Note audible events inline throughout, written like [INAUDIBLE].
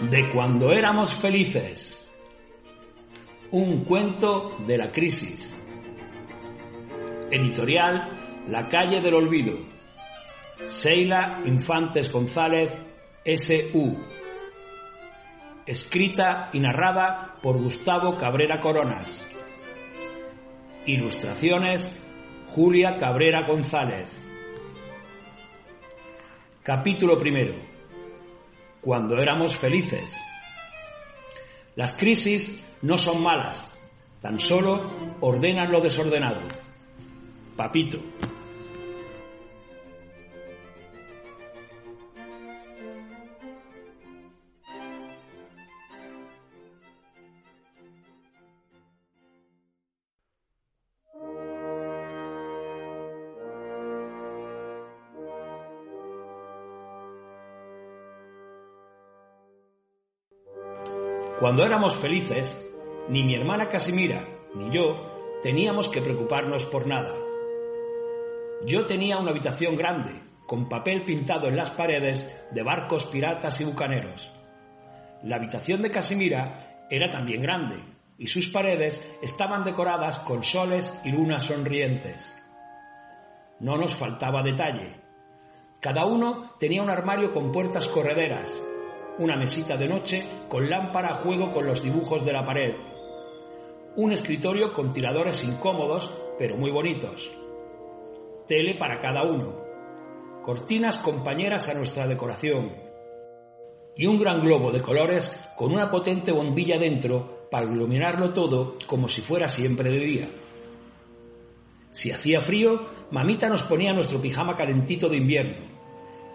de cuando éramos felices. Un cuento de la crisis. Editorial La calle del olvido. Seila Infantes González, S.U. Escrita y narrada por Gustavo Cabrera Coronas. Ilustraciones Julia Cabrera González. Capítulo primero. Cuando éramos felices. Las crisis no son malas, tan solo ordenan lo desordenado. Papito. Cuando éramos felices, ni mi hermana Casimira ni yo teníamos que preocuparnos por nada. Yo tenía una habitación grande, con papel pintado en las paredes de barcos piratas y bucaneros. La habitación de Casimira era también grande, y sus paredes estaban decoradas con soles y lunas sonrientes. No nos faltaba detalle. Cada uno tenía un armario con puertas correderas, una mesita de noche con lámpara a juego con los dibujos de la pared, un escritorio con tiradores incómodos pero muy bonitos, tele para cada uno, cortinas compañeras a nuestra decoración. Y un gran globo de colores con una potente bombilla dentro para iluminarlo todo como si fuera siempre de día. Si hacía frío, mamita nos ponía nuestro pijama calentito de invierno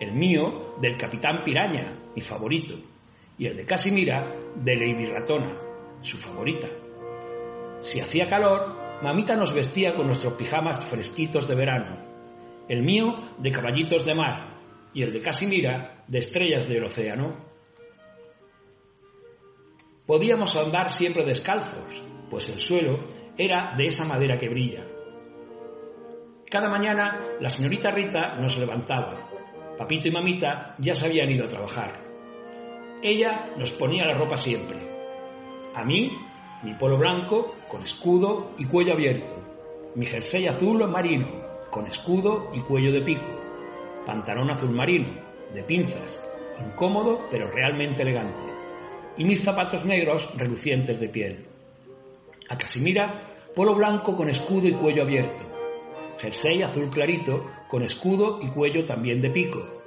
el mío del Capitán Piraña, mi favorito, y el de Casimira de Lady Ratona, su favorita. Si hacía calor, mamita nos vestía con nuestros pijamas fresquitos de verano, el mío de caballitos de mar y el de Casimira de estrellas del océano. Podíamos andar siempre descalzos, pues el suelo era de esa madera que brilla. Cada mañana la señorita Rita nos levantaba Papito y mamita ya se habían ido a trabajar. Ella nos ponía la ropa siempre. A mí, mi polo blanco con escudo y cuello abierto. Mi jersey azul marino con escudo y cuello de pico. Pantalón azul marino, de pinzas, incómodo pero realmente elegante. Y mis zapatos negros relucientes de piel. A Casimira, polo blanco con escudo y cuello abierto jersey azul clarito con escudo y cuello también de pico,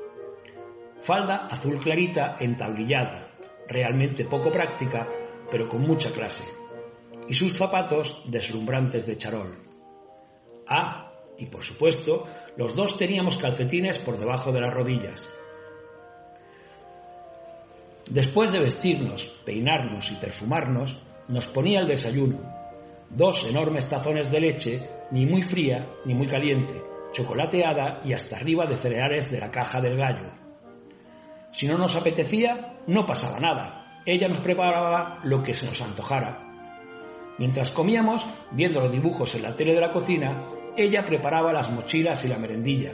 falda azul clarita entablillada, realmente poco práctica, pero con mucha clase, y sus zapatos deslumbrantes de charol. Ah, y por supuesto, los dos teníamos calcetines por debajo de las rodillas. Después de vestirnos, peinarnos y perfumarnos, nos ponía el desayuno, dos enormes tazones de leche ni muy fría ni muy caliente, chocolateada y hasta arriba de cereales de la caja del gallo. Si no nos apetecía, no pasaba nada. Ella nos preparaba lo que se nos antojara. Mientras comíamos, viendo los dibujos en la tele de la cocina, ella preparaba las mochilas y la merendilla.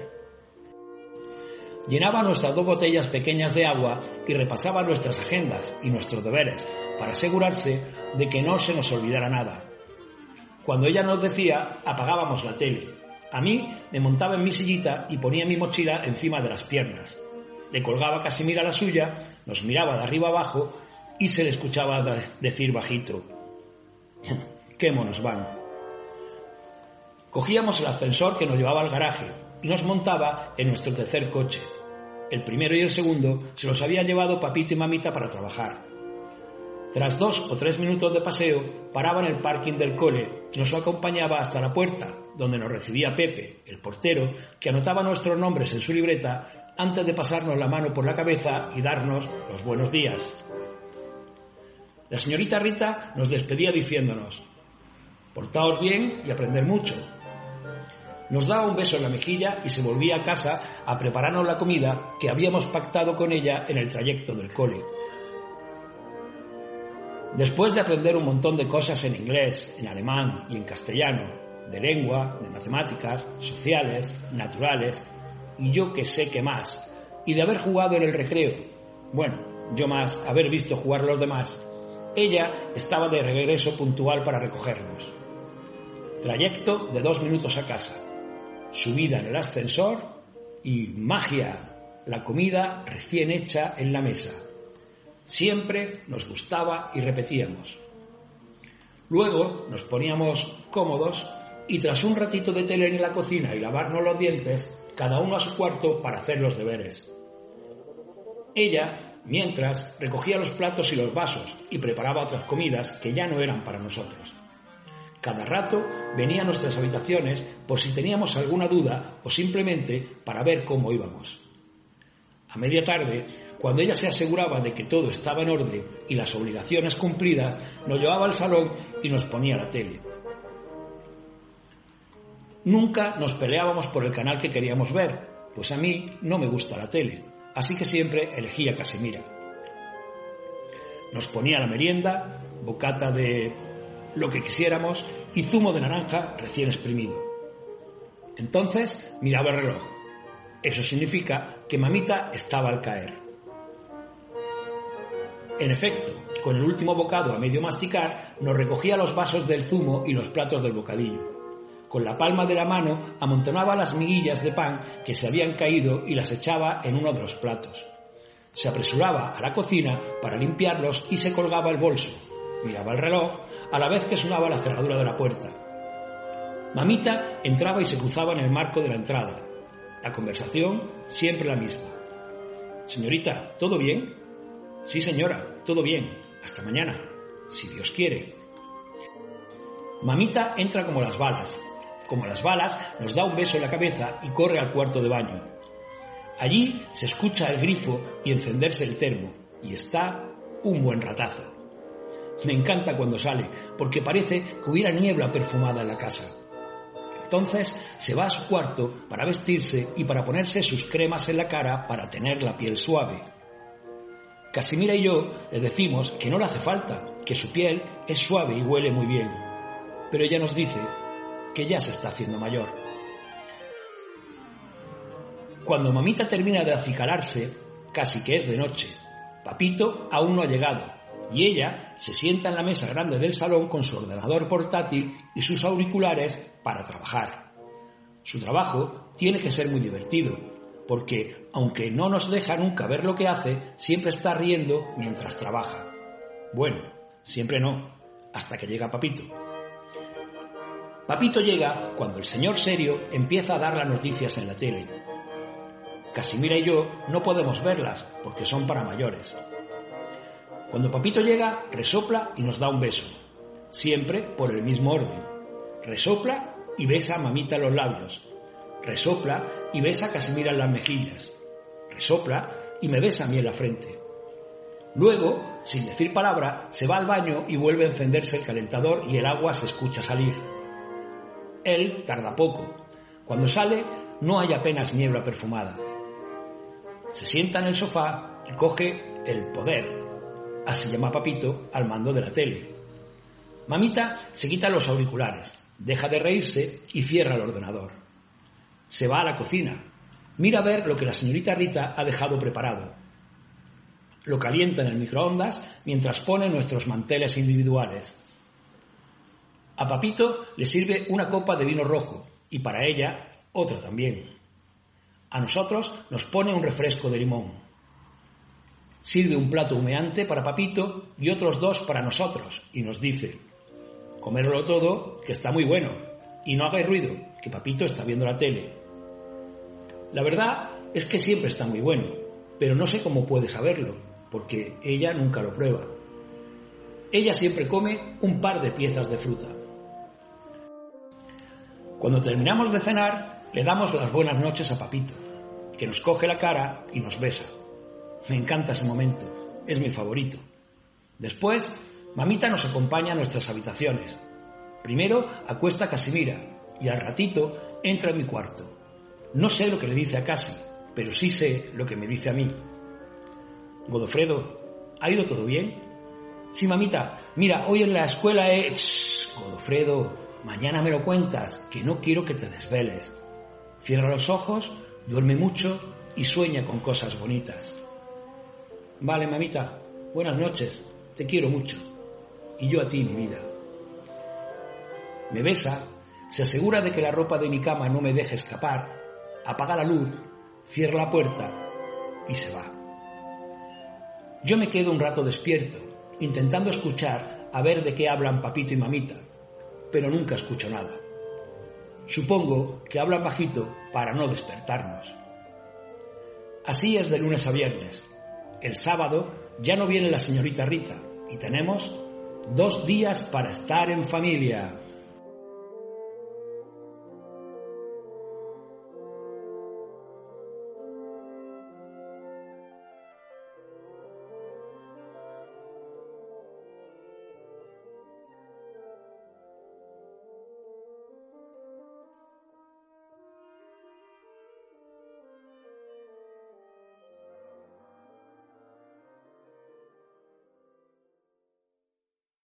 Llenaba nuestras dos botellas pequeñas de agua y repasaba nuestras agendas y nuestros deberes para asegurarse de que no se nos olvidara nada. Cuando ella nos decía, apagábamos la tele. A mí me montaba en mi sillita y ponía mi mochila encima de las piernas. Le colgaba Casimira la suya, nos miraba de arriba abajo y se le escuchaba decir bajito, [LAUGHS] ¡qué monos van! Cogíamos el ascensor que nos llevaba al garaje y nos montaba en nuestro tercer coche. El primero y el segundo se los había llevado papito y mamita para trabajar. Tras dos o tres minutos de paseo, paraba en el parking del cole nos acompañaba hasta la puerta, donde nos recibía Pepe, el portero, que anotaba nuestros nombres en su libreta antes de pasarnos la mano por la cabeza y darnos los buenos días. La señorita Rita nos despedía diciéndonos, portaos bien y aprender mucho. Nos daba un beso en la mejilla y se volvía a casa a prepararnos la comida que habíamos pactado con ella en el trayecto del cole. Después de aprender un montón de cosas en inglés, en alemán y en castellano, de lengua, de matemáticas, sociales, naturales, y yo que sé qué más, y de haber jugado en el recreo, bueno, yo más haber visto jugar los demás, ella estaba de regreso puntual para recogernos. Trayecto de dos minutos a casa, subida en el ascensor y magia, la comida recién hecha en la mesa. Siempre nos gustaba y repetíamos. Luego nos poníamos cómodos y tras un ratito de tele en la cocina y lavarnos los dientes, cada uno a su cuarto para hacer los deberes. Ella, mientras, recogía los platos y los vasos y preparaba otras comidas que ya no eran para nosotros. Cada rato venía a nuestras habitaciones por si teníamos alguna duda o simplemente para ver cómo íbamos. A media tarde, cuando ella se aseguraba de que todo estaba en orden y las obligaciones cumplidas, nos llevaba al salón y nos ponía la tele. Nunca nos peleábamos por el canal que queríamos ver, pues a mí no me gusta la tele, así que siempre elegía Casimira. Nos ponía la merienda, bocata de lo que quisiéramos y zumo de naranja recién exprimido. Entonces miraba el reloj. Eso significa que mamita estaba al caer. En efecto, con el último bocado a medio masticar, nos recogía los vasos del zumo y los platos del bocadillo. Con la palma de la mano amontonaba las miguillas de pan que se habían caído y las echaba en uno de los platos. Se apresuraba a la cocina para limpiarlos y se colgaba el bolso. Miraba el reloj a la vez que sonaba la cerradura de la puerta. Mamita entraba y se cruzaba en el marco de la entrada. La conversación siempre la misma. Señorita, ¿todo bien? Sí, señora, todo bien. Hasta mañana, si Dios quiere. Mamita entra como las balas, como las balas, nos da un beso en la cabeza y corre al cuarto de baño. Allí se escucha el grifo y encenderse el termo, y está un buen ratazo. Me encanta cuando sale, porque parece que hubiera niebla perfumada en la casa. Entonces se va a su cuarto para vestirse y para ponerse sus cremas en la cara para tener la piel suave. Casimira y yo le decimos que no le hace falta, que su piel es suave y huele muy bien. Pero ella nos dice que ya se está haciendo mayor. Cuando mamita termina de acicalarse, casi que es de noche, papito aún no ha llegado y ella se sienta en la mesa grande del salón con su ordenador portátil y sus auriculares para trabajar. Su trabajo tiene que ser muy divertido, porque aunque no nos deja nunca ver lo que hace, siempre está riendo mientras trabaja. Bueno, siempre no, hasta que llega papito. Papito llega cuando el señor serio empieza a dar las noticias en la tele. Casimira y yo no podemos verlas porque son para mayores. Cuando Papito llega, resopla y nos da un beso, siempre por el mismo orden. Resopla y besa a mamita los labios. Resopla y besa a Casimira en las mejillas. Resopla y me besa a mí en la frente. Luego, sin decir palabra, se va al baño y vuelve a encenderse el calentador y el agua se escucha salir. Él tarda poco. Cuando sale, no hay apenas niebla perfumada. Se sienta en el sofá y coge el poder, así llama Papito, al mando de la tele. Mamita se quita los auriculares, deja de reírse y cierra el ordenador. Se va a la cocina, mira a ver lo que la señorita Rita ha dejado preparado. Lo calienta en el microondas mientras pone nuestros manteles individuales. A Papito le sirve una copa de vino rojo y para ella otra también. A nosotros nos pone un refresco de limón. Sirve un plato humeante para Papito y otros dos para nosotros y nos dice, comérlo todo, que está muy bueno, y no hagáis ruido, que Papito está viendo la tele. La verdad es que siempre está muy bueno, pero no sé cómo puede saberlo, porque ella nunca lo prueba. Ella siempre come un par de piezas de fruta. Cuando terminamos de cenar, le damos las buenas noches a Papito, que nos coge la cara y nos besa. Me encanta ese momento, es mi favorito. Después, mamita nos acompaña a nuestras habitaciones. Primero acuesta a Casimira y al ratito entra en mi cuarto. No sé lo que le dice a Casi, pero sí sé lo que me dice a mí. Godofredo, ¿ha ido todo bien? Sí, mamita, mira, hoy en la escuela he... Godofredo, Mañana me lo cuentas, que no quiero que te desveles. Cierra los ojos, duerme mucho y sueña con cosas bonitas. Vale, mamita, buenas noches, te quiero mucho. Y yo a ti, mi vida. Me besa, se asegura de que la ropa de mi cama no me deje escapar, apaga la luz, cierra la puerta y se va. Yo me quedo un rato despierto, intentando escuchar a ver de qué hablan papito y mamita, pero nunca escucho nada. Supongo que hablan bajito para no despertarnos. Así es de lunes a viernes. El sábado ya no viene la señorita Rita y tenemos dos días para estar en familia.